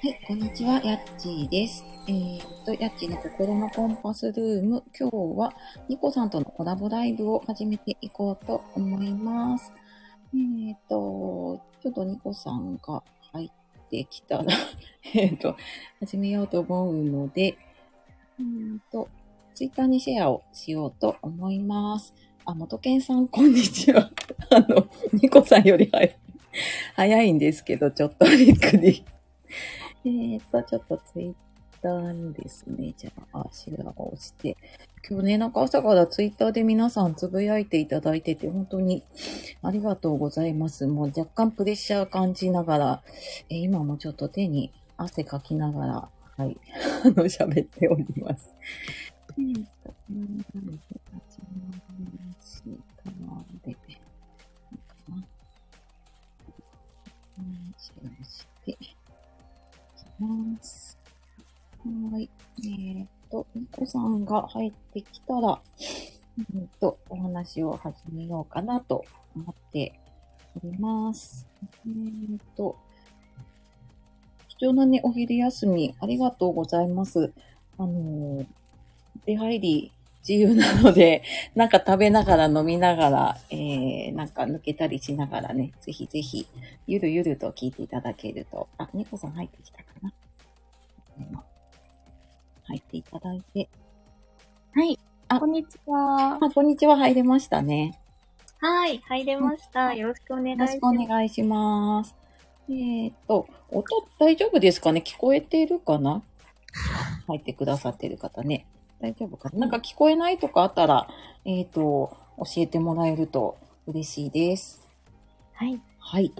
はい、こんにちは、やっちーです。えー、っと、やっちーの心のコンパスルーム、今日はニコさんとのコラボライブを始めていこうと思います。えー、っと、ちょっとニコさんが入ってきたら、えっと、始めようと思うので、うーんと、ツイッターにシェアをしようと思います。あ、元健さん、こんにちは。あの、ニコさんより早い早いんですけど、ちょっとびっくり。えーっと、ちょっとツイッターにですね、じゃあ、シェアをして、今日ね、なんか朝からツイッターで皆さんつぶやいていただいてて、本当にありがとうございます。もう若干プレッシャー感じながら、えー今もちょっと手に汗かきながら、はい、あの、喋っております。えっと、うん、何で、始まりまし、ます。はい。えーっと、ニコさんが入ってきたら、うんと、お話を始めようかなと思っております。えーっと、貴重なね、お昼休み、ありがとうございます。あのー、出入り自由なので、なんか食べながら飲みながら、えー、なんか抜けたりしながらね、ぜひぜひ、ゆるゆると聞いていただけると、あ、ニコさん入ってきたかな？今入っていただいて。はい。あこんにちは。あ、こんにちは、入れましたね。はい。入れました。よろしくお願いよろしくおします。願いします。えーっと、音大丈夫ですかね？聞こえてるかな？入ってくださってる方ね。大丈夫かな？なんか聞こえないとかあったら、えーっと、教えてもらえると嬉しいです。はい。はい。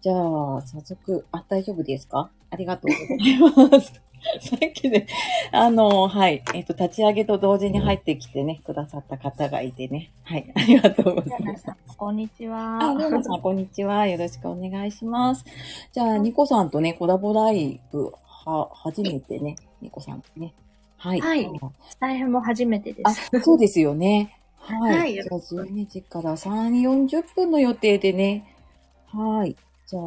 じゃあ、早速、あ、大丈夫ですか？ありがとうございます。さっきね、あの、はい、えっ、と、立ち上げと同時に入ってきてね、くださった方がいてね。はい、ありがとうございます。こんにちは。あ、さん、こんにちは。よろしくお願いします。じゃあ、ニコさんとね、コラボライブ、は、初めてね、ニコさんとね。はい。はいスタイフも初めてであす。、そうですよね。はい。はいじゃあ、12時から3、40分の予定でね。はい。じゃあ、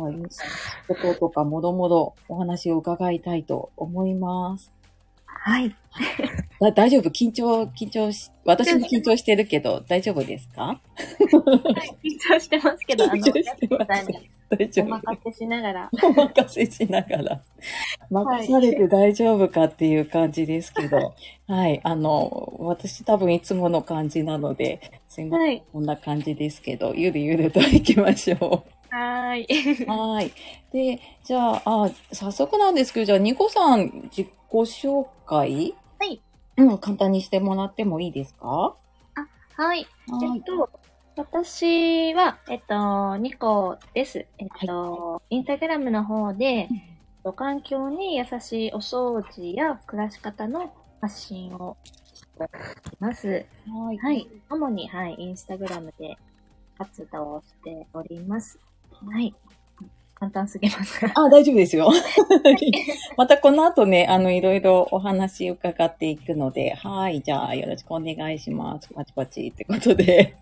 こととかもろもろお話を伺いたいと思います。はい。だ大丈夫？緊張、緊張し、私も緊張してるけど、大丈夫ですか？緊張してますけど、あの、緊張してます大丈夫。お任せしながら。お任せしながら。任されて大丈夫かっていう感じですけど、はい、あの、私多分いつもの感じなので、すいません、はい。こんな感じですけど、ゆるゆると行きましょはーい。う。はい。で、じゃあ、あ、早速なんですけど、じゃあ、ニコさん、自己紹介？はい。うん、簡単にしてもらってもいいですか？はい。はい。えっと、私は、えっと、ニコです。えっと、インスタグラムの方で、環境に優しいお掃除や暮らし方の発信をしています。はい。はい。主に、はい、インスタグラムで活動をしております。はい。簡単すぎますか。あ、大丈夫ですよ。またこの後ね、あの、いろいろお話伺っていくので、はい、じゃあ、よろしくお願いします。パチパチってことで。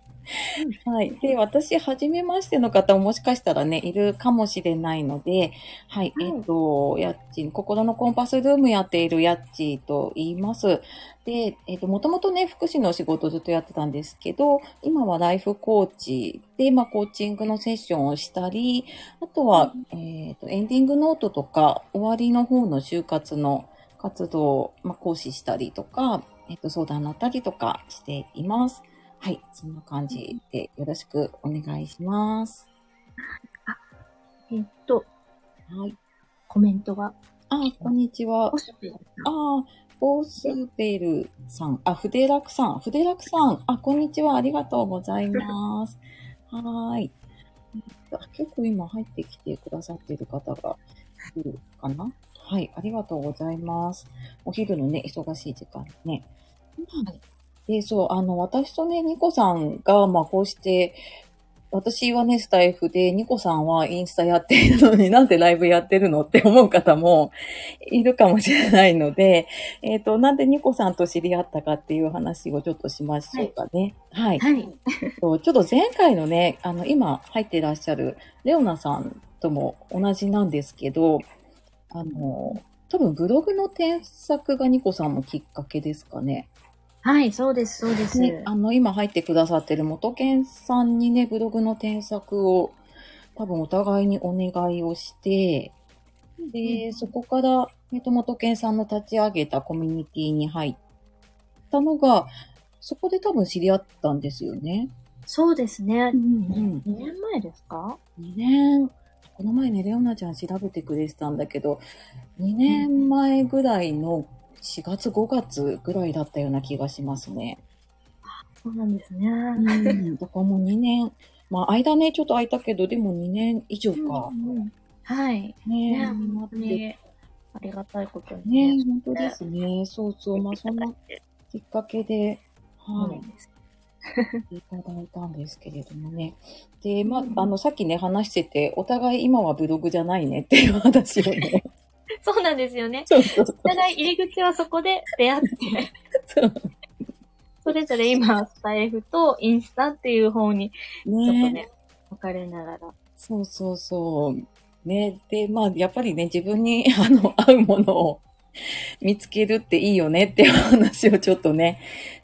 はい。で、私、はじめましての方ももしかしたらね、いるかもしれないので、はい、はいえっと、やっちん、心のコンパスルームやっているやっちと言います。で、えっと、もともとね、福祉の仕事をずっとやってたんですけど、今はライフコーチで、まあ、コーチングのセッションをしたり、あとは、えっ、と、エンディングノートとか、終わりの方の就活の活動を、まあ、講師したりとか、えっ、と、相談になったりとかしています。はい、そんな感じでよろしくお願いします。えっと、はい。コメントが。あ、こんにちは。あ、ボースベルさん、あ、筆楽さん、筆楽さん、あ、こんにちは。ありがとうございます。はーい。えっと結構今入ってきてくださっている方がいるかなはい、ありがとうございます。お昼のね、忙しい時間にね。はい。で、そう、あの、私とね、ニコさんが、まあ、こうして、私はね、スタイフで、ニコさんはインスタやっているのに なんでライブやってるのって思う方もいるかもしれないので、えっ、と、なんでニコさんと知り合ったかっていう話をちょっとしましょうかね。はい。はい。ちょっと前回のね、あの、今入ってらっしゃるレオナさんとも同じなんですけど、あの、多分ブログの添削がニコさんもきっかけですかね。はい、そうです、そうです。ね、あの、今入ってくださってる元健さんにね、ブログの添削を多分お互いにお願いをして、で、そこから、えっと、元健さんの立ち上げたコミュニティに入ったのが、そこで多分知り合ったんですよね。そうですね。ん2年前ですか？2年、この前ね、レオナちゃん調べてくれてたんだけど、2年前ぐらいの4月5月ぐらいだったような気がしますね。そうなんですね。うん、だからもう2年、まあ間ね、ちょっと空いたけど、でも2年以上か。うんうんはい。ねね、待本当にありがたいことにね本当ですね。そうそう、まあそんなきっかけで、はい、いただいたんですけれどもね。で、まあ、あの、さっきね、話してて、お互い今はブログじゃないねっていう話をね。そうなんですよね。そうそうそうお。互い入り口はそこで出会って、そうそれぞれ今、スタイフとインスタっていう方に、ちょっとねね、分かれながら。そうそうそう。ね。で、まあ、やっぱりね、自分に、あの、合うものを見つけるっていいよねっていう話をちょっとね、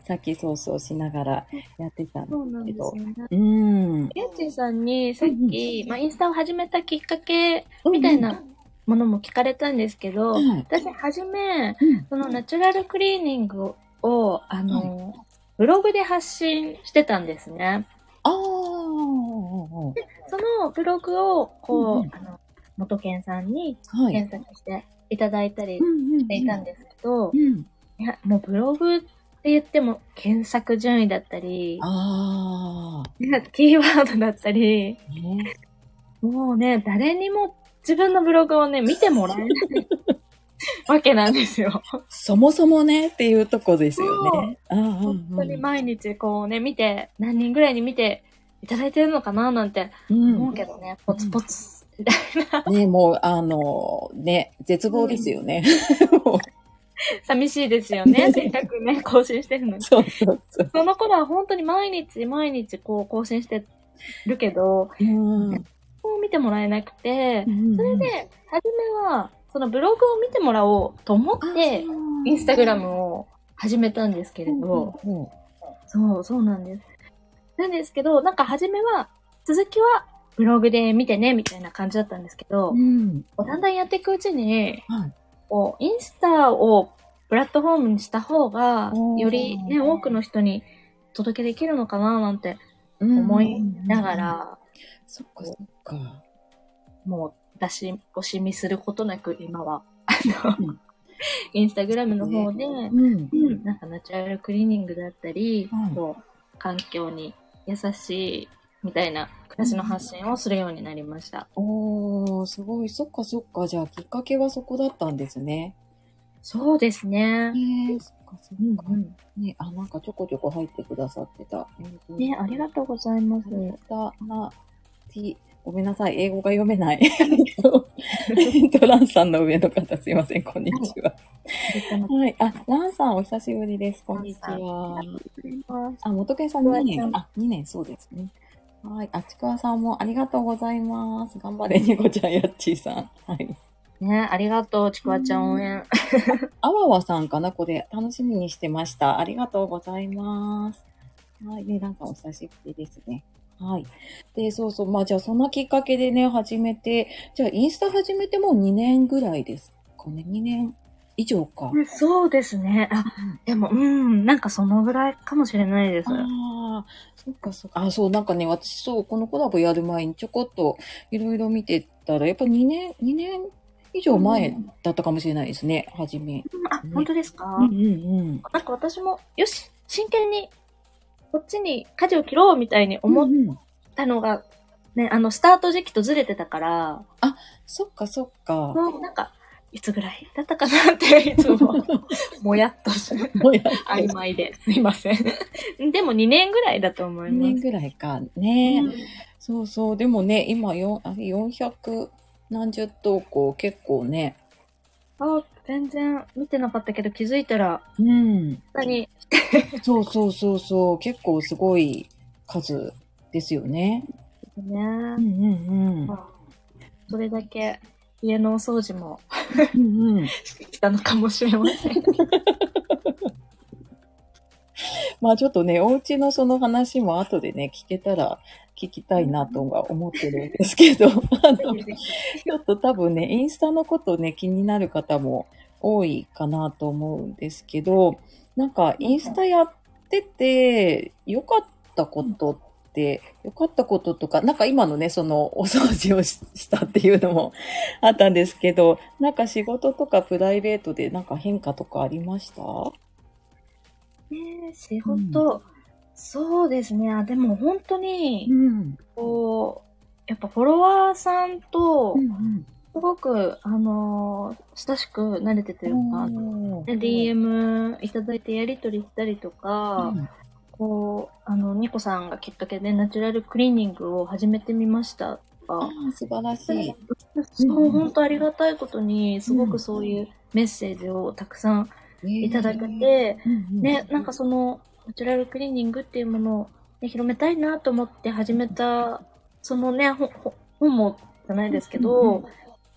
さっきそうそうしながらやってたんそうなんですけど。ですよね。うん。やっちーさんにさっうんき、まあ、インスタを始めたきっかけみたいなものも聞かれたんですけど、はい私、はじめ、うん。そのナチュラルクリーニングを、あの、ブログで発信してたんですね。ああ、そのブログを、こう、うんうんあの、元健さんにはい。検索していただいたりんしていたんですけど、うん。いや、もうブログって言っても検索順位だったり、ああ、いやキーワードだったり、ね。もうね、誰にも自分のブログをね、見てもらえない わけなんですよ。そもそもねっていうとこですよね。本当に毎日こうね、見て、何人ぐらいに見ていただいてるのかななんてうん思うけどね、ポツポツ、みたいな。ね、もう、あの、ね、絶望ですよね。もう寂しいですよね。せっかくね、更新してるのに。そうそうそう。その頃は本当に毎日毎日こう更新してるけど、うん。もう見てもらえなくてう、んそれで、初めは、そのブログを見てもらおうと思って、インスタグラムを始めたんですけれど、うんうんそう、そうなんです。なんですけど、なんか初めは、続きはブログで見てね、みたいな感じだったんですけど、うん。だんだんやっていくうちに、はい。こう、インスタをプラットフォームにした方がよりね、多くの人に届けできるのかな、なんて思いなが。ら、そっかそっか。もう出し惜しみすることなく今は、あのうん、インスタグラムの方で、うん。うん、なんかナチュラルクリーニングだったり、はいこう環境に優しいみたいな暮らしの発信をするようになりました。おー、すごい。そっかそっか。じゃあ、きっかけはそこだったんですね。そうですね。へえ、そっかそっか。うんね、あ、なんかちょこちょこ入ってくださってた。うん、ね、ありがとうございます。たな、t、ごめんなさい、英語が読めない。と、えっとランさんの上の方、すいません、こんにちは。はい、あ、ランさん、お久しぶりです。こんにちは。あ、元家さん2年、あ、2年、そうですね。はい、あちくわさんもありがとうございます。頑張れ、ニコちゃん、やっちーさん。はい。ね、ありがとう、ちくわちゃん応援。あわわさんかなこれ、楽しみにしてました。ありがとうございます。はい。ね、なんかお久しぶりですね。はい。で、そうそう。まあ、じゃあ、そんなきっかけでね、始めて、じゃあ、インスタ始めてもう2年ぐらいですかね。2年以上か。そうですね。あ、でも、うん、なんかそのぐらいかもしれないです。ああ、そっかそっか。あ、そう、なんかね、私、そう、このコラボやる前にちょこっといろいろ見てたら、やっぱ2年、2年以上前だったかもしれないですね、初め。あ、本当ですか、うんうんうん。なんか私も、よし、真剣に、こっちに舵を切ろうみたいに思ったのが、ね、あの、スタート時期とずれてたから、そっかそっか。もうなんか、いつぐらいだったかなって、いつも、もやっとする。もうや曖昧で、すいません。でも2年ぐらいだと思い2ます。年ぐらいか。ね、うんそうそう。でもね、今よあれ400何十投稿結構ね。あ、全然見てなかったけど気づいたら、うん。何？に、そうそうそうそう。結構すごい数ですよね。ね、うんうんうん。それだけ家のお掃除もうんうん。来たのかもしれません。まあちょっとね、お家のその話も後でね、聞けたら聞きたいなとは思ってるんですけど、あの、ちょっと多分ね、インスタのことね、気になる方も多いかなと思うんですけど、なんかインスタやってて、良かったことって、良かったこととか、なんか今のね、そのお掃除をししたっていうのもあったんですけど、なんか仕事とかプライベートでなんか変化とかありました？ねえ仕事、そうですね。あでも本当に、ん。こう、やっぱフォロワーさんとう、んすごく、あのー親しくなれてという。で DM いただいてやりとりしたりとか、こう、あの、ニコさんがきっかけでナチュラルクリーニングを始めてみましたとあか、あ、素晴らしい。そう、本当ありがたいことに、すごくそういうメッセージをたくさんいただけて、ね、なんかその、ナチュラルクリーニングっていうものを、ね、広めたいなと思って始めた、そのね、ほほ本もじゃないですけど、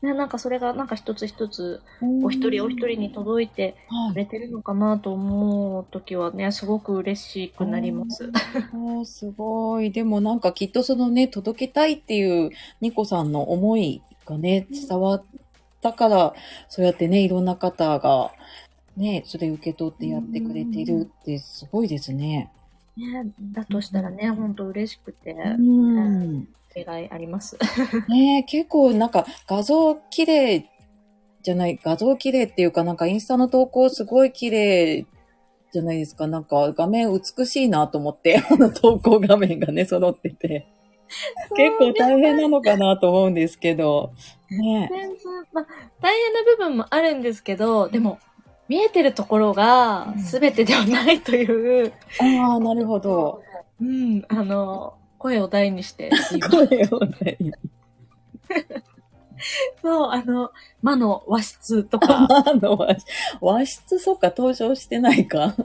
ね、なんかそれがなんか一つ一つ、お一人お一人に届いてはい。くれてるのかなと思うときはね、すごく嬉しくなります。おー。すごい。でもなんかきっとそのね、届けたいっていうニコさんの思いがね、伝わったから、そうやってね、いろんな方が、ね、それ受け取ってやってくれているってすごいですね。ね、だとしたらね、ほんと嬉しくて、うん。願いあります。ね結構なんか画像綺麗じゃない、画像綺麗っていうかなんかインスタの投稿すごい綺麗じゃないですか。なんか画面美しいなと思って、あの投稿画面がね、揃ってて。結構大変なのかなと思うんですけど。ね全然、まあ、大変な部分もあるんですけど、でも、見えてるところがうん全てではないという、ああ、なるほど。うん、あの、声を大にして、声をね。そう、あの、魔の和室とか、あの和和室、そっか、登場してないか。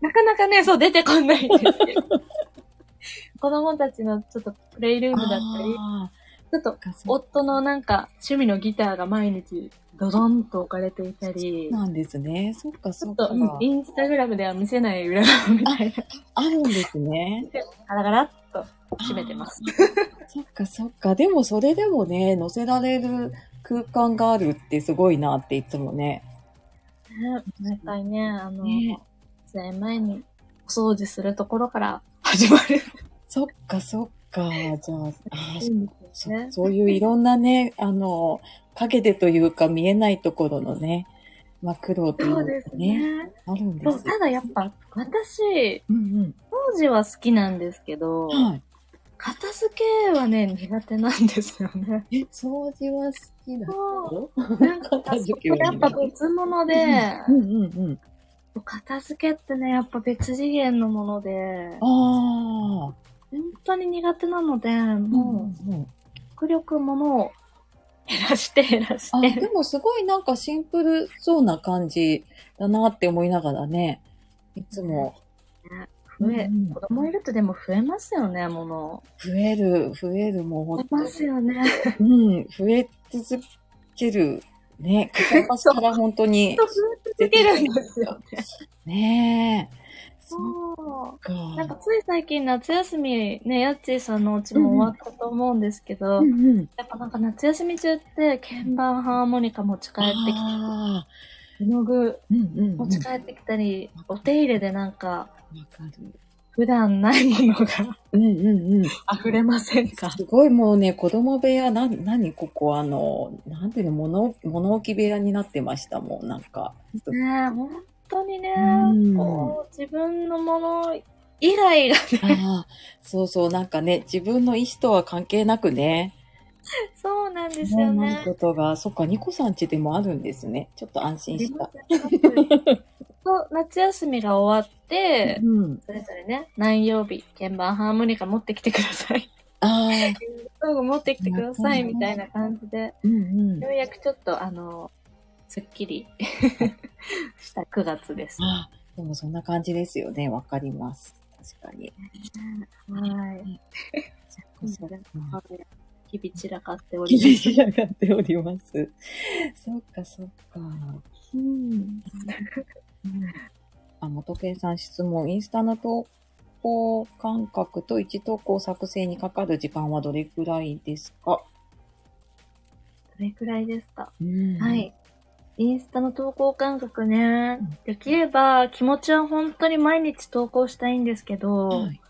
なかなかね、そう出てこないんですよ。子供たちのちょっとプレイルームだったり、あちょっと夫のなんか趣味のギターが毎日ドドンと置かれていたり、なんですね。そっか、そっか。うんインスタグラムでは見せない裏側みたいな、あるんですね。ガラガラっと閉めてます。そっかそっか。でもそれでもね、載せられる空間があるってすごいなっていつもね。ね、毎回ね、あの、ね試合前にお掃除するところから 始まるそっかそっか。じゃあ、あそ。そういういろんなね、あの、影でというか見えないところのね、まあ苦労といそうですうかね、ね。あるんですただやっぱ、私、うん掃除は好きなんですけど、うん。はい。片付けはね、苦手なんですよね。え、掃除は好きだそよ。なんか、片付けはやっぱ別物で、うんうんうん。片付けってね、やっぱ別次元のもので、ああ。本当に苦手なので、うんもう、うんうん。極力物を減らして減らしあ、て。でもすごいなんかシンプルそうな感じだなって思いながらね、いつも増え、うん子供いるとでも増えますよね、物。増える、増える、もう増えますよね。うん、増え続ける。ね、片っ端から本当に 増え続けるんですよね。ねえ。そそう。っか。なんかつい最近夏休みね、やっちーさんのうちも終わったと思うんですけど、うんうん。やっぱなんか夏休み中って鍵盤ハーモニカ持ち帰ってきたり。絵の具。持ち帰ってきたり、お手入れでなんかわかる。普段ないものがうんうんうん。溢れませんか？すごいもうね、子供部屋、な、なにここあの、なんていうの、物、物置部屋になってましたもん、なんか。ねえ、本当にね、うんこう、自分のもの以外がね、そうそう、なんかね、自分の意思とは関係なくね、そうなんですよねねなる。ことが、そっか、ニコさん家でもあるんですね。ちょっと安心した。夏休みが終わって、うん。それぞれね、何曜日、鍵盤ハーモニカ持ってきてください。ああ、道具持ってきてください、みたいな感じで、うんうんよ。うやくちょっと、あの、すっきり した9月です。でもそんな感じですよね。わかります。確かに。はい。そっかそっか日々散らかっております。仕上がっております。そっかそっか。うん。あ、元圭さん質問。インスタの投稿間隔と1投稿作成にかかる時間はどれくらいですか、どれくらいですか？うんは。い。インスタの投稿感覚ね。うん。できれば気持ちは本当に毎日投稿したいんですけど、はい、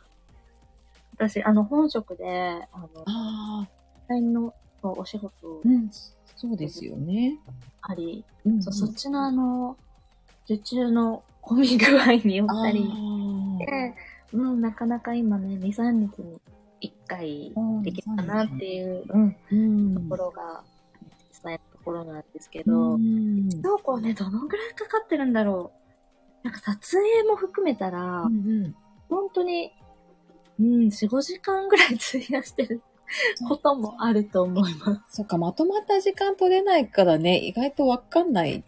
私、あの、本職で、あの、ああ、デザインのお仕事うん、そうですよね。あり、うんそうそっちのあの、受注の混み具合によったりあで、うん、なかなか今ね、2、3日に1回ーできるかなっていう。ところが、実際のところなんですけうど、ん。投稿ね、どのぐらいかかってるんだろう。なんか撮影も含めたら、うんうん本当に、うん、4、5時間ぐらい費やしてることもあると思います。そっか、まとまった時間取れないからね、意外とわかんない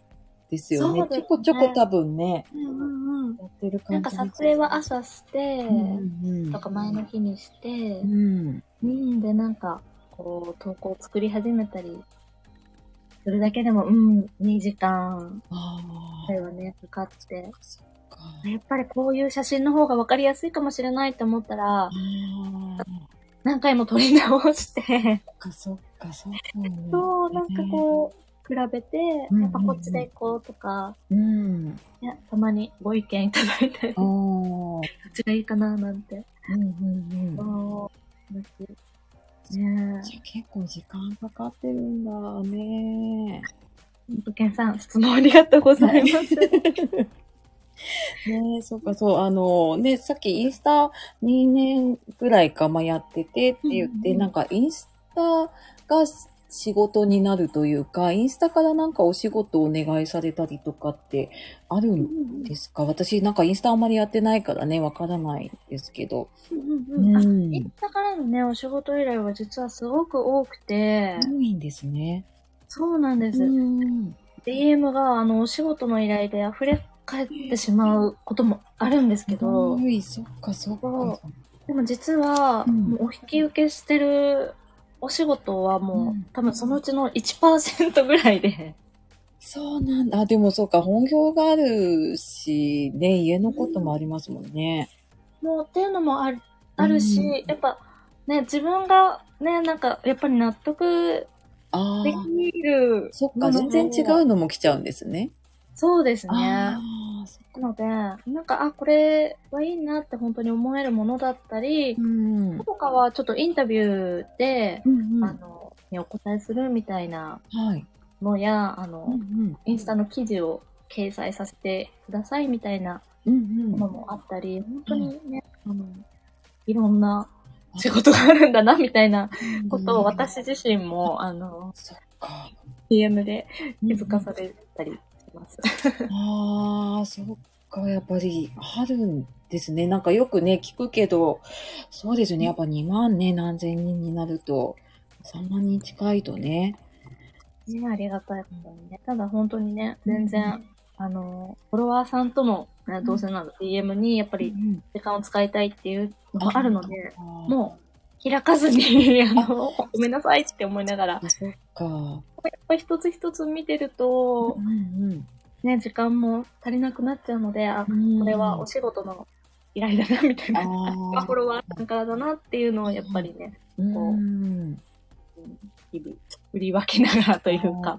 ですよね。ねちょこちょこ多分ね、うんうんうん。やってるなん感じか撮影は朝して、うんうんとか前の日にしてう、ん。うん、で、なんか、こう、投稿を作り始めたり、それだけでも、うん、2時間あくらいはね、かかって。やっぱりこういう写真の方が分かりやすいかもしれないと思ったら何回も撮り直して、そっか、そっか、そうだね。そう、なんかこう、比べて、うんやっぱこっちで行こうとか、う。うん。ね、たまにご意見いただいたり、ああ。こっちがいいかななんて、うんうんうん。ねじゃあ結構時間かかってるんだね。え。とけんさん、質問ありがとうございます。ねえ、そっか、そう、あの、ね、さっきインスタ2年ぐらいか、まあ、やっててって言って、うんうんなんかインスタが仕事になるというか、インスタからなんかお仕事をお願いされたりとかってあるんですか？私なんかインスタあんまりやってないからね、わからないですけど。うんうんインスタからのね、お仕事依頼は実はすごく多くて、多いんですね。そうなんです。うん。DM が、あの、お仕事の依頼で溢れ返ってしまうこともあるんですけど、多い、そっか、そっか。でも実は、お引き受けしてるお仕事はもう、うん多分そのうちの1%ぐらいで、そうなんだ。あでもそうか、本業があるし、ね、家のこともありますもんね。もうっていうのもあるあるし、うんやっぱね、自分がね、なんかやっぱり納得できるそっか、全然違うのも来ちゃうんですね。そうですね。なので、なんか、あ、これはいいなって本当に思えるものだったり、うん。とかはちょっとインタビューで、うんあの、にお答えするみたいなはい。のや、あの、うんインスタの記事を掲載させてくださいみたいなうん。うんものもあったり、本当にね、あの、いろんな仕事があるんだなみたいなうん。ことを私自身も、あの。DM で気づかされたりします。ああ、そっか、やっぱりあるんですね。なんかよくね、聞くけど、そうですよね。やっぱ2万ね、何千人になると、3万人近いとね。ね、ありがたいことにね。ただ本当にね、全然、あの、フォロワーさんとの、ね、どうせなら DM にやっぱりうん時間を使いたいっていうのがあるので、あーもう開かずに、あの、ごめんなさいって思いながら、あ、そっか。やっぱり一つ一つ見てるとう、んね、時間も足りなくなっちゃうので、あ、うん。これはお仕事の依頼だな、みたいな。あフォロワーさんからだなっていうのをやっぱりね、ーうん。日々振り分けながらというか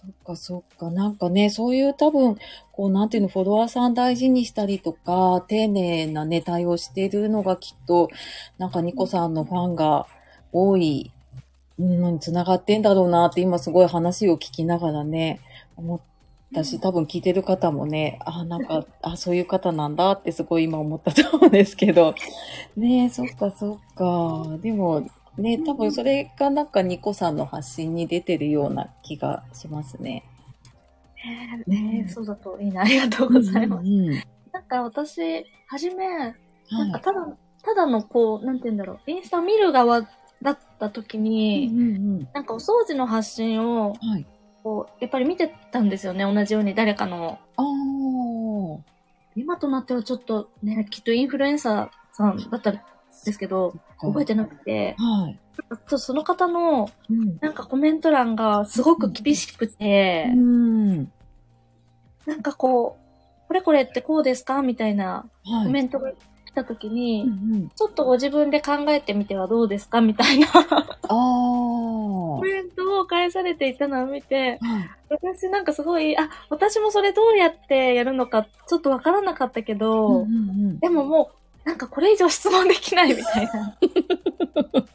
そっかそっか。なんかね、そういう多分、こう、なんていうの、フォロワーさん大事にしたりとか、丁寧なね、対応しているのがきっと、なんかニコさんのファンが多いのに繋がってんだろうなって、今すごい話を聞きながらね、思ったし、多分聞いてる方もね、あ、なんか、あ、そういう方なんだってすごい今思ったと思うんですけど、ねえ、そっかそっか。でも、ね、多分それがなんかニコさんの発信に出てるような気がしますね。ねそうだといいな。ありがとうございます。うんうんなんか私、はじめ、なんはい。かただ、ただのこう、なんて言うんだろう、インスタ見る側だった時うんに、うんなんかお掃除の発信を、うん。はい。こう、やっぱり見てたんですよね、同じように誰かの。ああ。今となってはちょっとね、きっとインフルエンサーさんだったんですけど、覚えてなくて、はい。とその方の、うん。なんかコメント欄がすごく厳しくて、うん。なんかこう、これこれってこうですかみたいなはい。コメントが来た時に、うんうん。ちょっとご自分で考えてみてはどうですかみたいなあコあ。メントを返されていたのを見て、はい。私なんかすごい、あ、私もそれどうやってやるのかちょっとわからなかったけど、うんうんでももう、なんかこれ以上質問できないみたいな。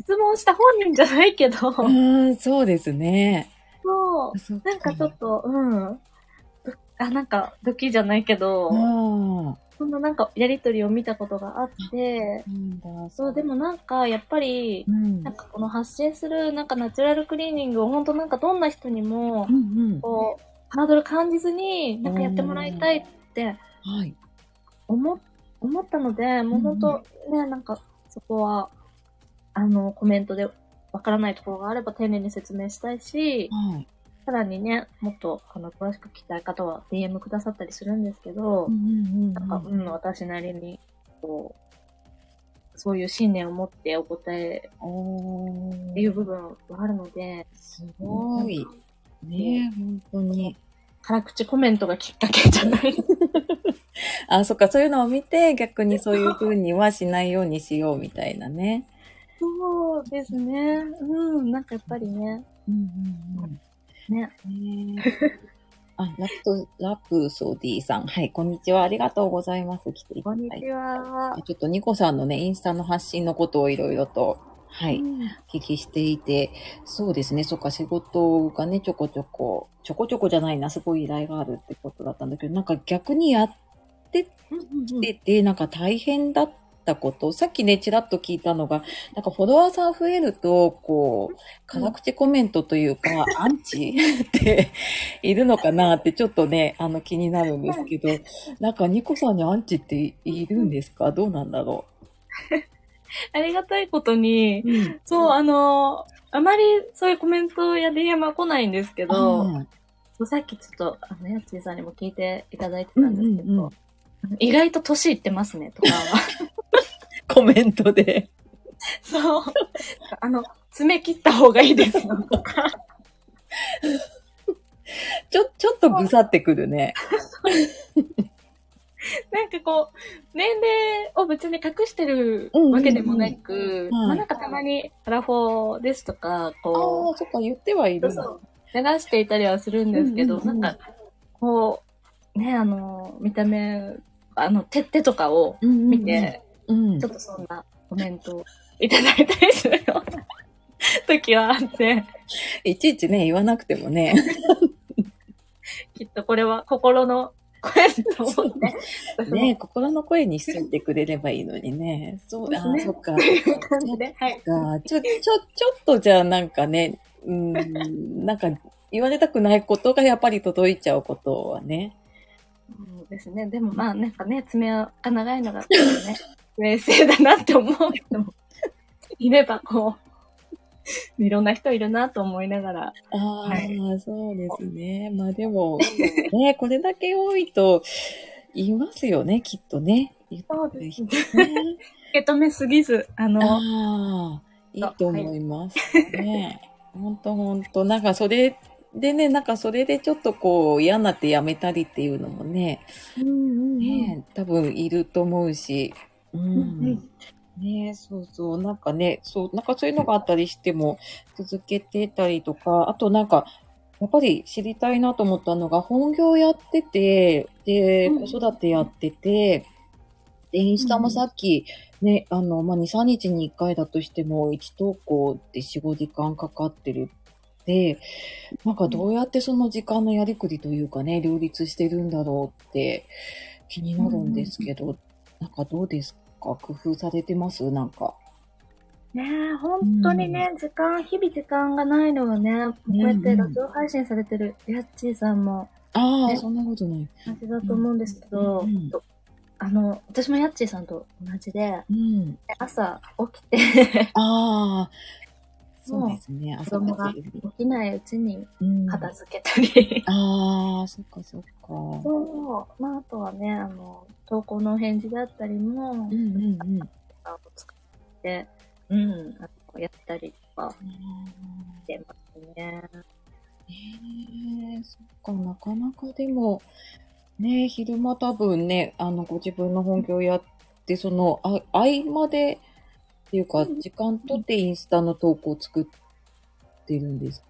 質問した本人じゃないけど、うん。うん、そうですね。そう。そっなんかちょっと、うん。どあ、なんか、ドキじゃないけど、あそんななんかやりとりを見たことがあって。そう、でもなんか、やっぱりう、ん。なんかこの発信する、なんかナチュラルクリーニングを本当なんかどんな人にもう、んうん。こう、ハードル感じずに、なんかやってもらいたいってはい。思、思ったので、もう本当ね、なんか、そこは、あの、コメントでわからないところがあれば丁寧に説明したいし、はい。さらにね、もっと、あの、詳しく聞きたい方は DM くださったりするんですけど、なんか、うん、私なりに、こう、そういう信念を持ってお答えおっていう部分はあるので、すごい。ねえ、本当に。辛口コメントがきっかけじゃない。あ、そっか、そういうのを見て、逆にそういう風にはしないようにしようみたいなね。そうですね。うん、なんかやっぱりね、うんうんうん。ね。あ、ラプト、ラプソディさん。はい、こんにちは。ありがとうございます。来ていただいて。こんにちは。ちょっとニコさんのね、インスタの発信のことをいろいろと、はい、うん聞きしていて、そうですね、そっか、仕事がね、ちょこちょこ、ちょこちょこじゃないな、すごい依頼があるってことだったんだけど、なんか逆にやってうんてて、なんか大変だったこと、さっきね、ちらっと聞いたのが、なんかフォロワーさん増えると、こう、辛口コメントというか、アンチって いるのかなってちょっとね、あの気になるんですけど、なんかニコさんにアンチっているんですか？どうなんだろ ありがたいことに、う。うん。そう、あの、あまりそういうコメントや DM は来ないんですけど、さっきちょっと、あの、やっちーさんにも聞いていただいてたんですけど、うんうんうん 意外と年いってますね、とか。コメントで。そう。あの、爪切った方がいいですよ、とか。ちょ、ちょっとぐさってくるね。なんかこう、年齢を別に隠してるわけでもなく、はいまあなんかたまにアラフォーですとか、あこあ、そっか、言ってはいるそうそう流していたりはするんですけど、うんうんうんなんか、こう、ね、あの、見た目、あの、手、手とかをうん見て、うんちょっとそんなコメントをいただいたりするような 時はあって、いちいちね、言わなくてもね。きっとこれは心の声と思って、ね心の声にしといてくれればいいのにね。そうだ、そっか。はい。かちょ、ちょ、ちょっとじゃあなんかね、うん、なんか言われたくないことがやっぱり届いちゃうことはね。そうですね。でもまあ、なんかね、爪が長いのが、ね、冷静だなって思う人も いれば、こう、いろんな人いるなと思いながら、ああ、はそうですね。まあでも、ね、これだけ多いと、言いますよね、きっとね。そうですねね受け止めすぎず、あの、ああ、いいと思います。ね。ほんとほんと。なんかそれでね、なんかそれでちょっとこう嫌になってやめたりっていうのもね、うんうんね多分いると思うし。ううんん。ねそうそう。なんかね、そう、なんかそういうのがあったりしても続けてたりとか、あとなんか、やっぱり知りたいなと思ったのが、本業やってて、で、うん子育てやってて、で、インスタもさっき、ね、あの、まあ、2、3日に1回だとしても、1投稿で4、5時間かかってるって、なんかどうやってその時間のやりくりというかね、両立してるんだろうって気になるんですけど、なんかどうですか？工夫されてます？なんか。ねえ、本当にね、時間、日々時間がないのはね、こうやってラジオ配信されてるヤッチーさんもああ、ねそんなことない。同じだと思うんですけど、うんうんとあの、私もヤッチーさんと同じで、うん。朝起きて、ああ、そうですね。朝子供が起きないうちにうん、片付けたり、ああ、そっかそっか。そう、まあ、あとはね、あの、投稿のお返事だったりも、うんうんうん。あの使って、うん、あとやったりとかしてますね。ええそっか、なかなかでも、ね、昼間多分ね、あの、ご自分の本業やって、その、あ、合間で、っていうか、うん時間取ってインスタの投稿作ってるんですか？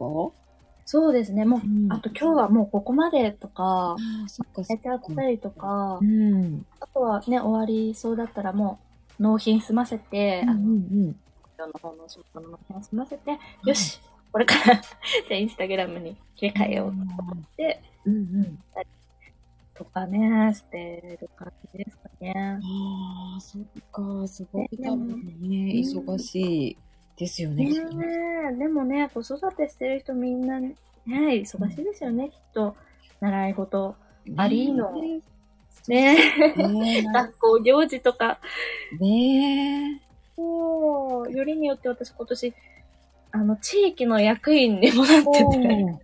そうですね。もう、うんあと今日はもうここまでとかあ、あ、そっか、そやっちゃったりとかう、ん。あとはね、終わりそうだったらもう納品済ませて、うんうあの、ん今日の方の仕事の納品済ませて、よし、これから、じゃあインスタグラムに切り替えようと思って、うん。うんうん。とかね、してる感じですかね。ああ、そっか、すごいね多分ね、うん忙しいですよね。ねでもね、子育てしてる人みんなね、忙しいですよね、きっと。習い事。ありのねねえ。学校行事とか。ねえ。そう、よりによって私今年、あの、地域の役員にもなってて。おーね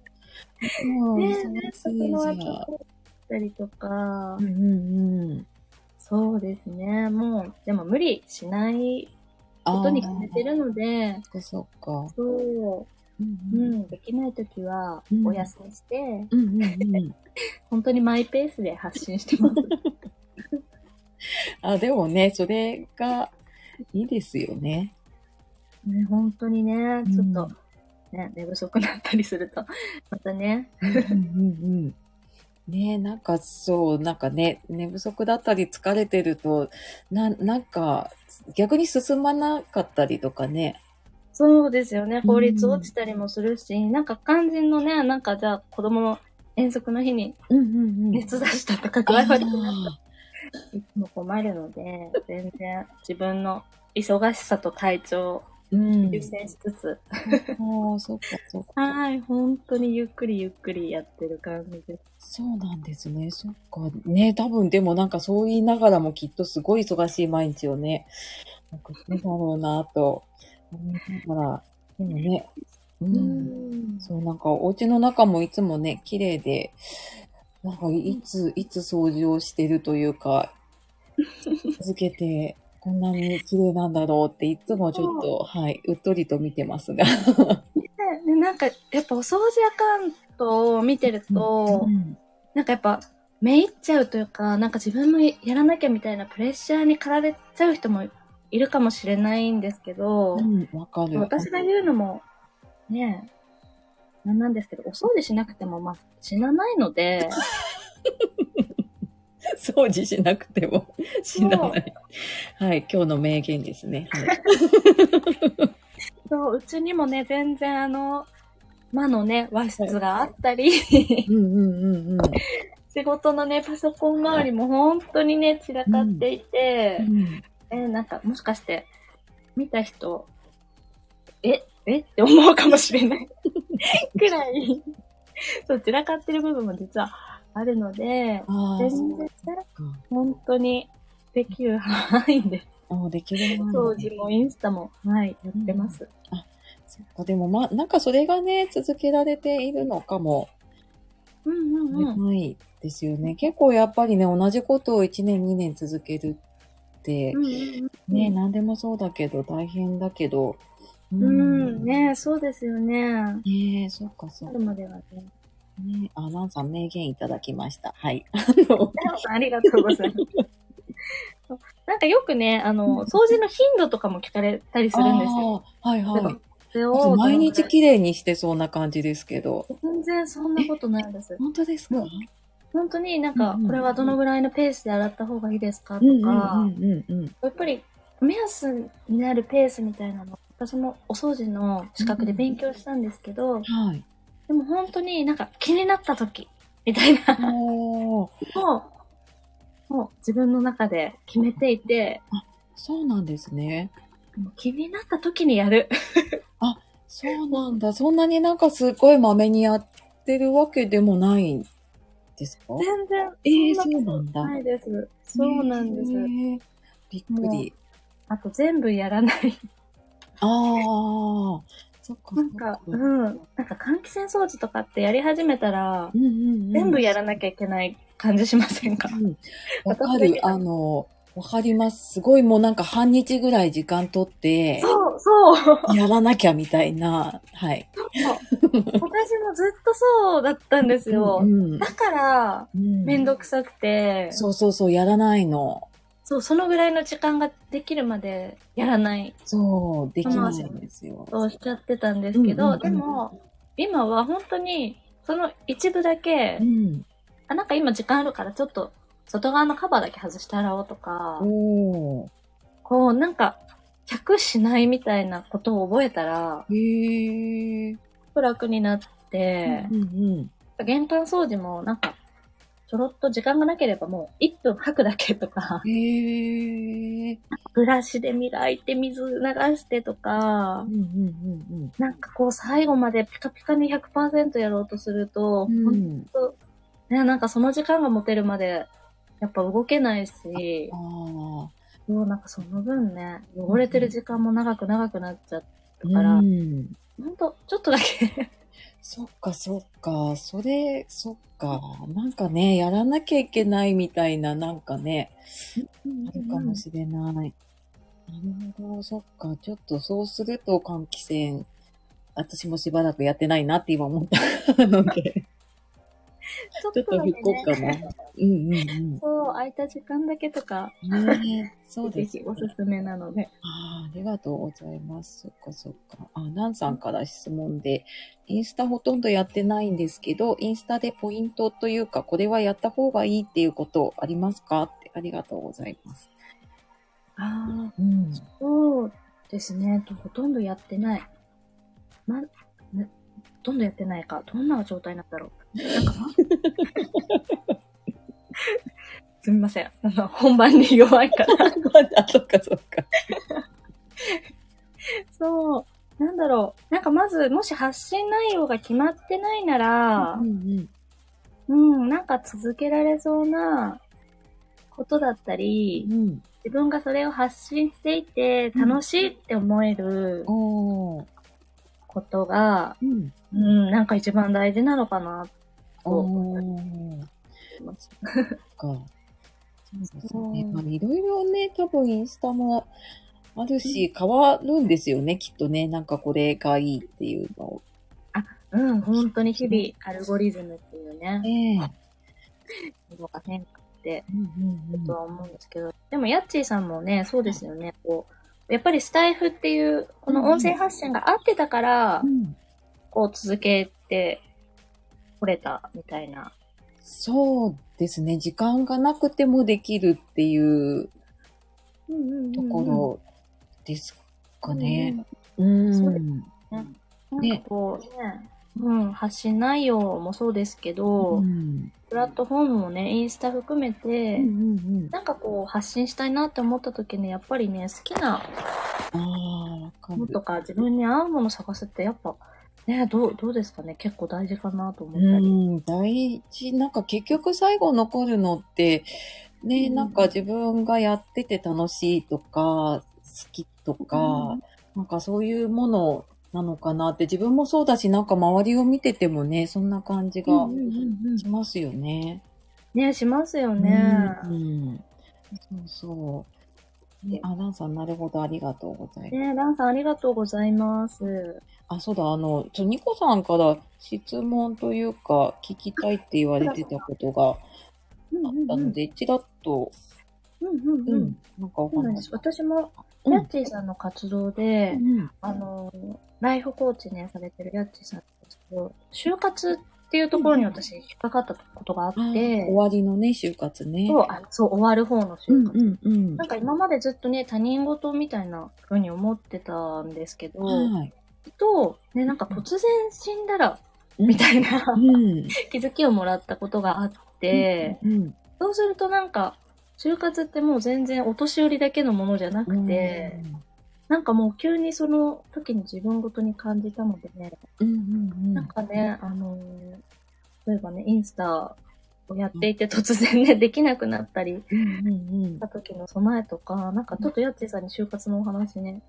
うんえ、忙しいそこのじゃん後ったりとかう、んうんうん。そうですね。もう、でも無理しないことに決めてるので、そっかそっか。そう、うんううんん、できないときはうんお休みして、うんうんうん。本当にマイペースで発信してます。あ、でもね、それがいいですよね。ね、本当にね、ちょっとうん、ね、寝不足になったりすると、またね、うんうんうん。ねなんかそう、なんかね、寝不足だったり疲れてると、な、なんか逆に進まなかったりとかね。そうですよね、効率落ちたりもするし、なんか肝心のね、なんかじゃあ子供の遠足の日にうんうんうん。熱出したとか具合悪くなった。いつも困るので、全然自分の忙しさと体調をうん。優先しつつ、ああ、そっかそっか。はい、本当にゆっくりゆっくりやってる感じです。そうなんですね。そっか。ね、多分でもなんかそう言いながらもきっとすごい忙しい毎日をね、なんかそうだろうなと思いながら、でもね、うん。んそう、なんかお家の中もいつもね、綺麗で、なんかいつ、いつ掃除をしてるというか、続けて、こんなに綺麗なんだろうっていつもちょっと、はい、うっとりと見てますが。でなんか、やっぱお掃除アカウントを見てると、うんなんかやっぱ、めいっちゃうというか、なんか自分もやらなきゃみたいなプレッシャーに駆られちゃう人もいるかもしれないんですけど、うん、わかる。私が言うのも、ねえ、なんなんですけど、お掃除しなくても、まあ、死なないので、掃除しなくても死なない。はい、今日の名言ですね。はい、そう、うちにもね、全然あの、魔のね、和室があったり、うんうんうんうん。仕事のね、パソコン周りも本当にね、散らかっていて、うん。えーなんか、もしかして、見た人、ええ？って思うかもしれない。くらい、そう、散らかってる部分も実はあるので、ああ、全然か。本当にできる範囲で、ああ、できるな掃除もインスタも、はい、やってます。そっか、でもまあ、なんかそれがね、続けられているのかもうんうんうん。ないですよね。結構やっぱりね、同じことを1年2年続けるってう、んうんね、何でもそうだけど、大変だけど、ううん、うん、ねそうですよね。あねえ、そっかそっか。るまではね。ねあ、ランさん名言いただきました。はい。あの、ありがとうございます。なんかよくね、あの、掃除の頻度とかも聞かれたりするんですよ。はいはい。それを毎日綺麗にしてそうな感じですけど。全然そんなことないんです。本当ですか？本当になんかうんうん、これはどのぐらいのペースで洗った方がいいですかとうんうんか、うんうんうん。やっぱり目安になるペースみたいなの、私もお掃除の資格で勉強したんですけど、はい。でも本当になんか気になった時みたいなのを、もう自分の中で決めていて、そうなんですね。もう気になった時にやる。そうなんだ。そんなになんかすごいまめにやってるわけでもないんですか？全然、えーそうなんだないです。そうなんです。へーびっくり。あと全部やらない。ああ、そっか。なんか、うん。なんか換気扇掃除とかってやり始めたら、うんうんうん、全部やらなきゃいけない感じしませんか、うんわかる。あの、わかります。すごいもうなんか半日ぐらい時間とって、そう、そう。やらなきゃみたいな、はい。私もずっとそうだったんですよ。うんだから、うんめんどくさくて、そうそうそう、やらないの。そう、そのぐらいの時間ができるまでやらないそう、できないんですよ。としちゃってたんですけど、うんうんうんでも、今は本当に、その一部だけ、うん。あ、なんか今時間あるからちょっと、外側のカバーだけ外して洗おうとか。こう、なんか、100しないみたいなことを覚えたら、へー。楽になってう、んうん。玄関掃除もなんか、ちょろっと時間がなければもう1分吐くだけとか。ブラシで磨いて水流してとかうん、うんうんなんかこう最後までピカピカに100%やろうとすると、うん。うほんん。ね、なんかその時間が持てるまで、やっぱ動けないしあ、あ。もうなんかその分ね、汚れてる時間も長く長くなっちゃったうから、ん。ほんと、ちょっとだけそっかそっか。それ、そっか。なんかね、やらなきゃいけないみたいな、なんかね、あるかもしれない。なるほど、そっか。ちょっとそうすると換気扇、私もしばらくやってないなって今思ったので、ちょっと引っこうかな。うんうんそう、空いた時間だけとか、うん。ねえ、そうぜですよね。ひおすすめなので。ああ、ありがとうございます。そっかそっか。あ、ナンさんから質問で、インスタほとんどやってないんですけど、インスタでポイントというか、これはやった方がいいっていうことありますか？ってありがとうございます。ああ、うん。そうですね。とほとんどやってない。ま、ね、ほとんどやってないか。どんな状態なんだろう。なんか、すみません。あの、本番に弱いから。あ、そっかそっか。そう。なんだろう。なんかまず、もし発信内容が決まってないならう、んうん、なんか続けられそうなことだったりう、ん。自分がそれを発信していて楽しいって思える。ことが、うん。うん、なんか一番大事なのかなおー。思います。か。そうですね。まあ、いろいろね、多分インスタもあるし、変わるんですよね、きっとね。なんかこれがいいっていうのを。うん、本当に日々アルゴリズムっていうね、ええのが変化ってうとは思うんですけど、でもヤッチーさんもね、そうですよね、こう、やっぱりスタイフっていう、この音声発信が合ってたからう、ん。こう続けてこれたみたいな。そうですね。時間がなくてもできるっていうところですかね。うん。そうですなんかこうね、うん、発信内容もそうですけど、うん。プラットフォームもね、インスタ含めて、うんうんなんかこう発信したいなって思った時に、やっぱりね、好きな。ものとか自分に合うもの探すってやっぱ、ね、どう、どうですかね結構大事かなと思ったうり。ん、大事。なんか結局最後残るのって、ね、うんなんか自分がやってて楽しいとか、好きとか、うんなんかそういうものなのかなって、自分もそうだし、なんか周りを見ててもね、そんな感じがうんうんうんうんしますよね。ね、しますよね。うん。うんそうそう。ね、あ、ランさん、なるほど、ありがとうございます。ね、ランさんありがとうございます。あ、そうだ、あの、ちょ、ニコさんから質問というか、聞きたいって言われてたことがあったので、ちらっと、うんうんうん。うん、なんかお。話。私も、うんヤッチーさんの活動で、うんあの、ライフコーチね、されてるヤッチーさんですけど、就活っていうところに私引っかかったことがあっあて、終わりのね、就活ね。そう、あそう、終わる方のうん就活。うんうんなんか今までずっとね、他人事みたいな風に思ってたんですけど、はい。と、ね、なんか突然死んだら、みたいなうん。気づきをもらったことがあって、うん。そうするとなんか、就活ってもう全然お年寄りだけのものじゃなくて、なんかもう急にその時に自分ごとに感じたのでね、うんうんうん。なんかね、あのー例えばね、インスタをやっていて突然ね、できなくなったりした時の備えとか、なんかちょっとやっちーさんに就活のお話ね、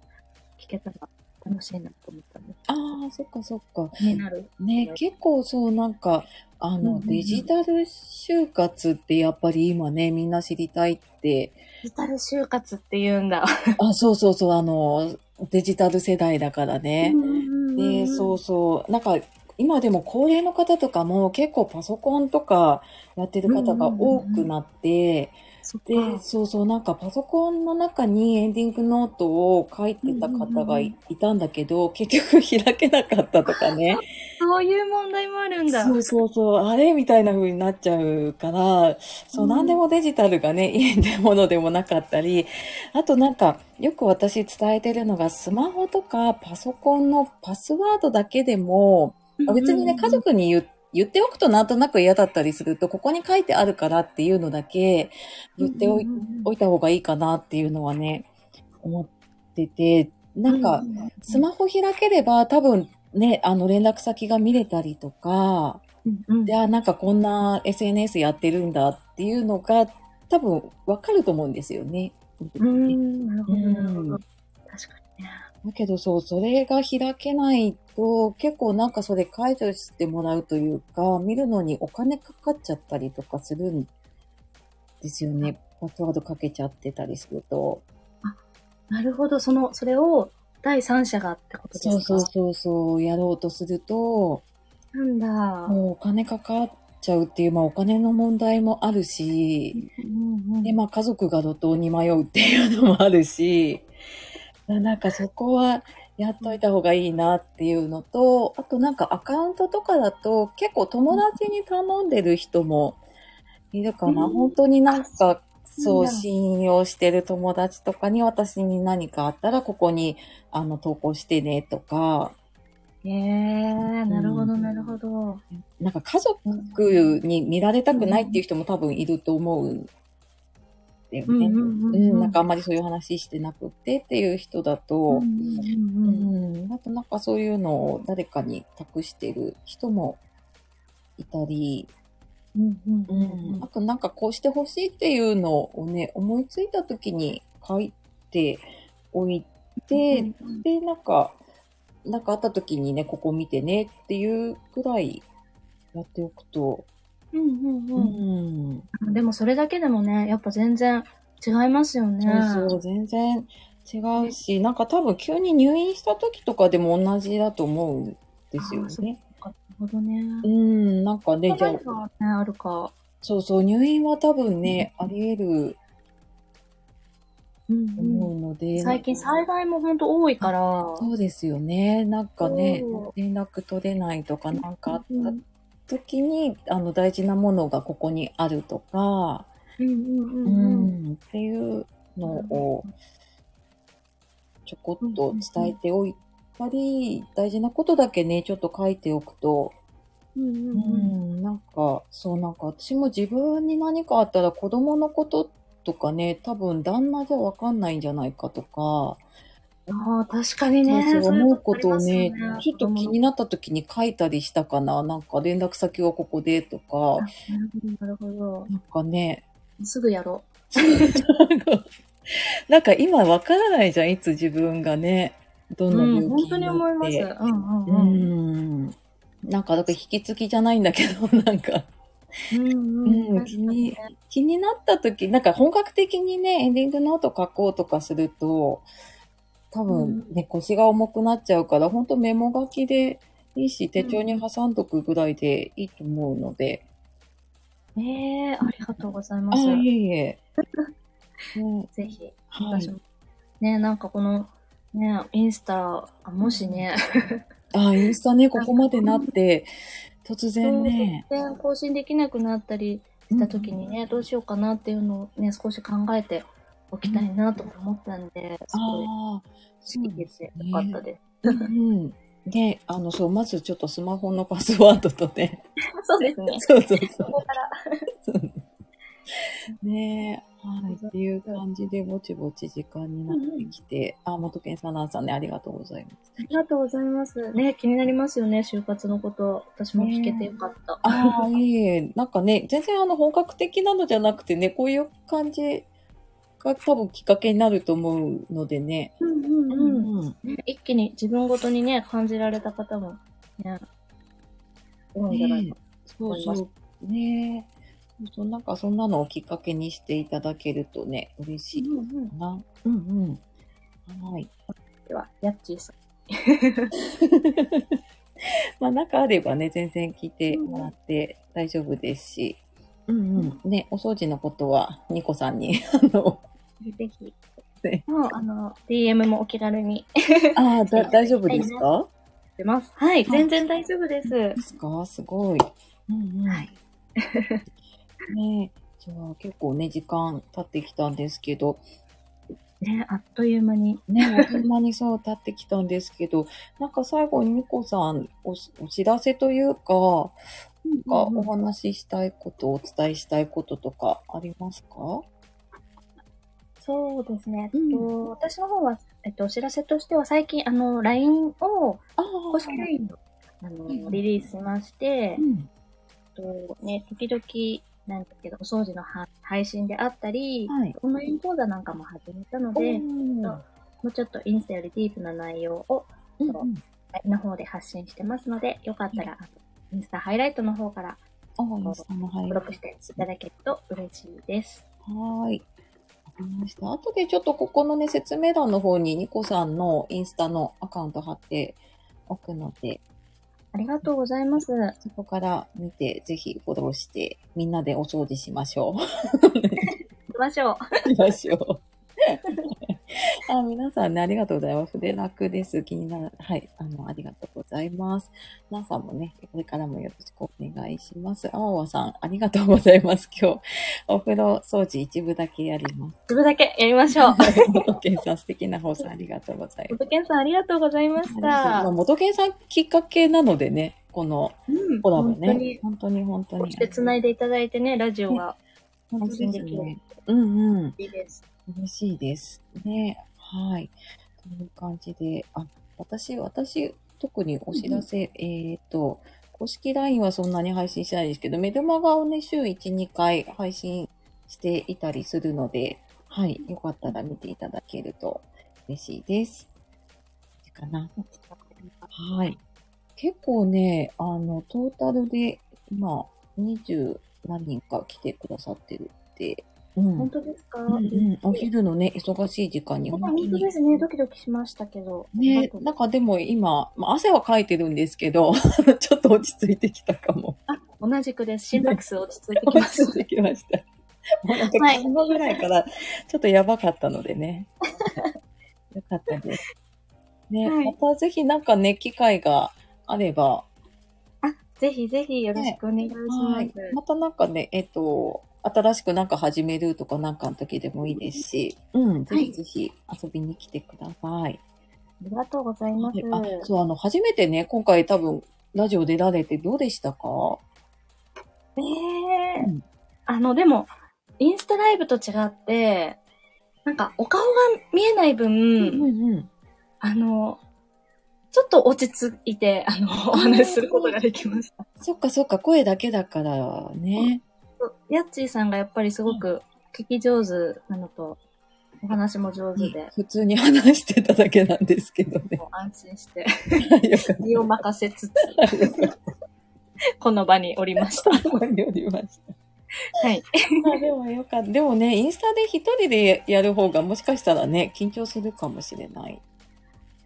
聞けたら楽しいなと思ったんでああ、そっかそっか。気になる。ね、結構そうなんか、あの、うんうんうんデジタル就活ってやっぱり今ね、みんな知りたいって、デジタル就活って言うんだ。あ、そうそうそう、あの、デジタル世代だからね。で、そうそう。なんか、今でも高齢の方とかも結構パソコンとかやってる方が多くなって、で、そうそう、なんかパソコンの中にエンディングノートを書いてた方がい,、たんだけど、結局開けなかったとかね。そういう問題もあるんだ。そうそうそう、あれみたいな風になっちゃうから、そう、うん。なんでもデジタルがね、家でものでもなかったり、あとなんか、よく私伝えてるのが、スマホとかパソコンのパスワードだけでも、別にね、家族に言っ言っておくとなんとなく嫌だったりすると、ここに書いてあるからっていうのだけ言っておい,、おいた方がいいかなっていうのはね、思ってて、なんか、スマホ開ければ多分ね、あの連絡先が見れたりとか、で、あ、なんかこんな SNS やってるんだっていうのが多分わかると思うんですよね。うん、なるほど。確かにね。だけどそう、それが開けないと、結構なんかそれ解除してもらうというか、見るのにお金かかっちゃったりとかするんですよね。パスワードかけちゃってたりすると。なるほど、その、それを第三者がってことですか？そうそうそうそう、やろうとすると、なんだ。もうお金かかっちゃうっていう、まあお金の問題もあるし、うんうんで、まあ家族が路頭に迷うっていうのもあるし、なんかそこはやっといた方がいいなっていうのと、あとなんかアカウントとかだと結構友達に頼んでる人もいるかな。うん本当になんか、そう、うん信用してる友達とかに私に何かあったらここにあの投稿してねとか、へえなるほど、なるほど。なんか家族に見られたくないっていう人も多分いると思うんだよね。うんうんなんかあんまりそういう話してなくてっていう人だと、うんあとなんかそういうのを誰かに託してる人もいたり、うん、あとなんかこうしてほしいっていうのをね、思いついた時に書いておいて、で、なんか、なんかあった時にね、ここ見てねっていうくらいやっておくと、うんうんううんん、でもそれだけでもね、やっぱ全然違いますよね。そうそう、全然違うし、なんか多分急に入院した時とかでも同じだと思うんですよね。なるほどね。うん、なんかね、じゃ何あ、がね、あるか。そうそう、入院は多分ね、あり得るうんと思うので、最近災害も本当多いから。そうですよね。なんかね連絡取れないとかなんかあっうんた時に、あの、大事なものがここにあるとか、うんうんううんうん。ん、っていうのを、ちょこっと伝えておいたり、大事なことだけね、ちょっと書いておくと、ううんうんうんん、なんか、そう、なんか私も自分に何かあったら子供のこととかね、多分旦那じゃわかんないんじゃないかとか、ああ、確かにね。そうそうい思うことをねありますちょっと気になった時に書いたりしたかな。なんか連絡先はここでとか、なるほど。なんかね、すぐやろ なんか今わからないじゃん、いつ自分がね、どう。んなうん、本当に思います。うんうんううん。ん。なんか、だから引き継ぎじゃないんだけど、なんか、うんうんうん。気に気になった時、なんか本格的にね、エンディングノート書こうとかすると、多分ね、腰が重くなっちゃうから、本当メモ書きでいいし、手帳に挟んどくぐらいでいいと思うので。ええありがとうございまあ、す。いえいえ。ね ぜひ、はい。ね、なんかこの、ね、インスタ、あもしね、あ、インスタね、ここまでなって、突然ね。突然更新できなくなったりした時にね、どうしようかなっていうのをね、少し考えておきたいなと思ったんで、すごい好きですよかったです。うん。で、あの、そう、まずちょっとスマホのパスワードとね。そうですね。そうそうそそこから。う。ねえ、はい。っていう感じで、ぼちぼち時間になってきて、あ、元健さん、なんさんね、ありがとうございます。ありがとうございます。ね、気になりますよね、就活のこと。私も聞けてよかった。ああ、いえいえ、なんかね、全然あの、本格的なのじゃなくてね、こういう感じが多分きっかけになると思うのでね。うんうんうん。一気に自分ごとにね、感じられた方も、ね、多いんじゃないか。そうそう。ねえ。そうなんかそんなのをきっかけにしていただけるとね、嬉しいうんうんかな。うんうん。はい。では、やっちーさん。まあ、中あればね、全然聞いてもらって大丈夫ですし、うんうん。ね、お掃除のことは、ニコさんに、あの、ぜひ。ねもう、あの、DM もお気軽にああ、だ、大丈夫ですか？出ます。はい、全然大丈夫です。ですか？すごい。うんうん。はい。ねじゃあ結構ね、時間経ってきたんですけど、ね、あっという間に。ね、あっという間にそう経ってきたんですけど、なんか最後にニコさんおしお知らせというか、なんかお話ししたいこと、お伝えしたいこととかありますか？そうですね。えうんっと、私の方は、えっと、お知らせとしては、最近、あの、LINE を、公式 LINE を、あの、うんリリースしましてう、ん。えっと、ね、時々、なんだけど、お掃除のは配信であったり、はいオンライン講座なんかも始めたので、うんもうちょっとインスタよりディープな内容を、LINE の方で発信してますので、よかったら、インスタハイライトの方から登録していただけると嬉しいです。はーい。ました。後でちょっとここのね、説明欄の方にニコさんのインスタのアカウント貼っておくので、ありがとうございます。そこから見て、ぜひフォローして、みんなでお掃除しましょう。行きましょう。しましょう。あ、皆さんね、ありがとうございます。筆楽です。気になる。はい。あの、ありがとうございます。皆さんもね、これからもよろしくお願いします。あわわさん、ありがとうございます。今日、お風呂掃除一部だけやります。自分だけやりましょう。元健さん、素敵な放送ありがとうございます。元健さんありがとうございましまあ、た。元健さんきっかけなのでね、このうんコラボ本当にね。本当に本当に。こうして繋いでいただいてね、ラジオが本当です配信できるね。うんうん。いいです。嬉しいです。ね。はい。という感じで、あ、私、私、特にお知らせ、えっ、と、公式 LINE はそんなに配信してないですけど、メルマガをね、週1、2回配信していたりするので、はい。よかったら見ていただけると嬉しいです。かな。はい。結構ね、あの、トータルで、今、20何人か来てくださってるって、うん。本当ですか、うんうん、お昼のね、忙しい時間に本本当に当で。すね。ドキドキしましたけど。ね、あなんかでも今、まあ、汗はかいてるんですけど、ちょっと落ち着いてきたかも。あ、同じくです。心拍数落ち着いてきま落す。ち着いてきました。もうなんかはい昨日ぐらいからちょっとやばかったのでね。よかったです。ね、はいまたぜひなんかね、機会があれば、あ、ぜひぜひよろしくお願いします。はい。またなんかね、えっと、新しくなんか始めるとかなんかの時でもいいですし、うん、ぜひぜひ遊びに来てください。ありがとうございます。あ、そう、あの、初めてね、今回多分、ラジオ出られてどうでしたか？ええうんあの、でも、インスタライブと違って、なんか、お顔が見えない分、うん。あの、ちょっと落ち着いて、あの、お話しすることができました。そっかそっか、声だけだからね。ヤッチーさんがやっぱりすごく聞き上手なのと、お話も上手で、普通に話してただけなんですけどね。もう安心して、身を任せつつ、この場におりました。た。ここにおりました。はい。あでもよかった。でもね、インスタで一人でやる方がもしかしたらね、緊張するかもしれない。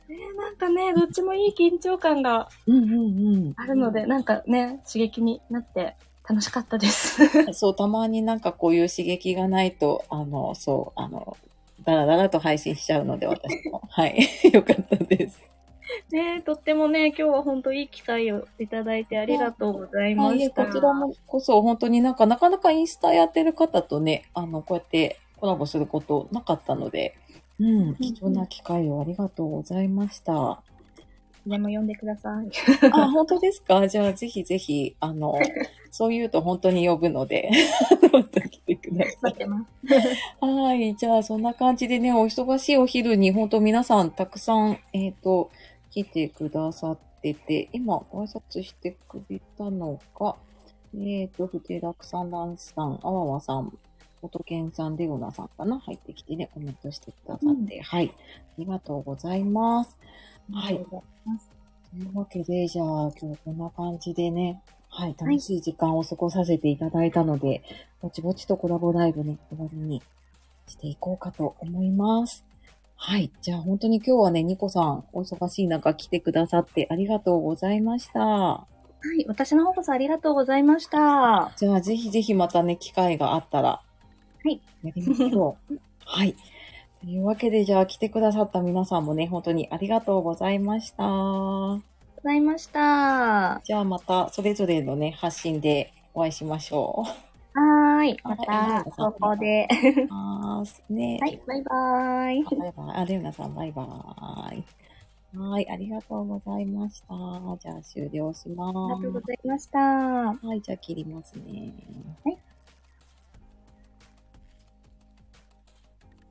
ねなんかね、どっちもいい緊張感がうんうんうん。あるので、なんかね、刺激になって楽しかったです。そう、たまになんかこういう刺激がないと、あの、そう、あの、だらだらと配信しちゃうので、私も。はい。よかったです。ねとってもね、今日は本当いい機会をいただいてありがとうございまはい、した。こちらもこそ、本当になんか、なかなかインスタやってる方とね、あの、こうやってコラボすることなかったので、うん、貴重な機会をありがとうございました。でも読んでください。あ、本当ですか？じゃあ、ぜひぜひ、あの、そう言うと本当に呼ぶので、また来てください。待ってます。はい。じゃあ、そんな感じでね、お忙しいお昼に、本当皆さんたくさん、えっ、と、来てくださってて、今、ご挨拶してくれたのが、えっ、と、ふてらくさん、ランさん、あわわさん、元健さん、レオナさんかな？入ってきてね、コメントしてくださって、はい。ありがとうございます。はいというわけで、じゃあ、今日こんな感じでね、はい、楽しい時間を過ごさせていただいたので、ぼちぼちとコラボライブね、終わりにしていこうかと思います。はい。じゃあ本当に今日はね、ニコさん、お忙しい中来てくださってありがとうございました。はい。私の方こそありがとうございました。じゃあぜひぜひまたね、機会があったら、はい。やりましょう。はい。というわけで、じゃあ来てくださった皆さんもね、本当にありがとうございました。ございました。じゃあまたそれぞれのね、発信でお会いしましょう。はーい。まはいた、投稿で。ね。はい。バイバーイ。バイバイ。あ、レオナさん、バイバイ。はい、ありがとうございました。じゃあ終了します。ありがとうございました。はい、じゃあ切りますね。はい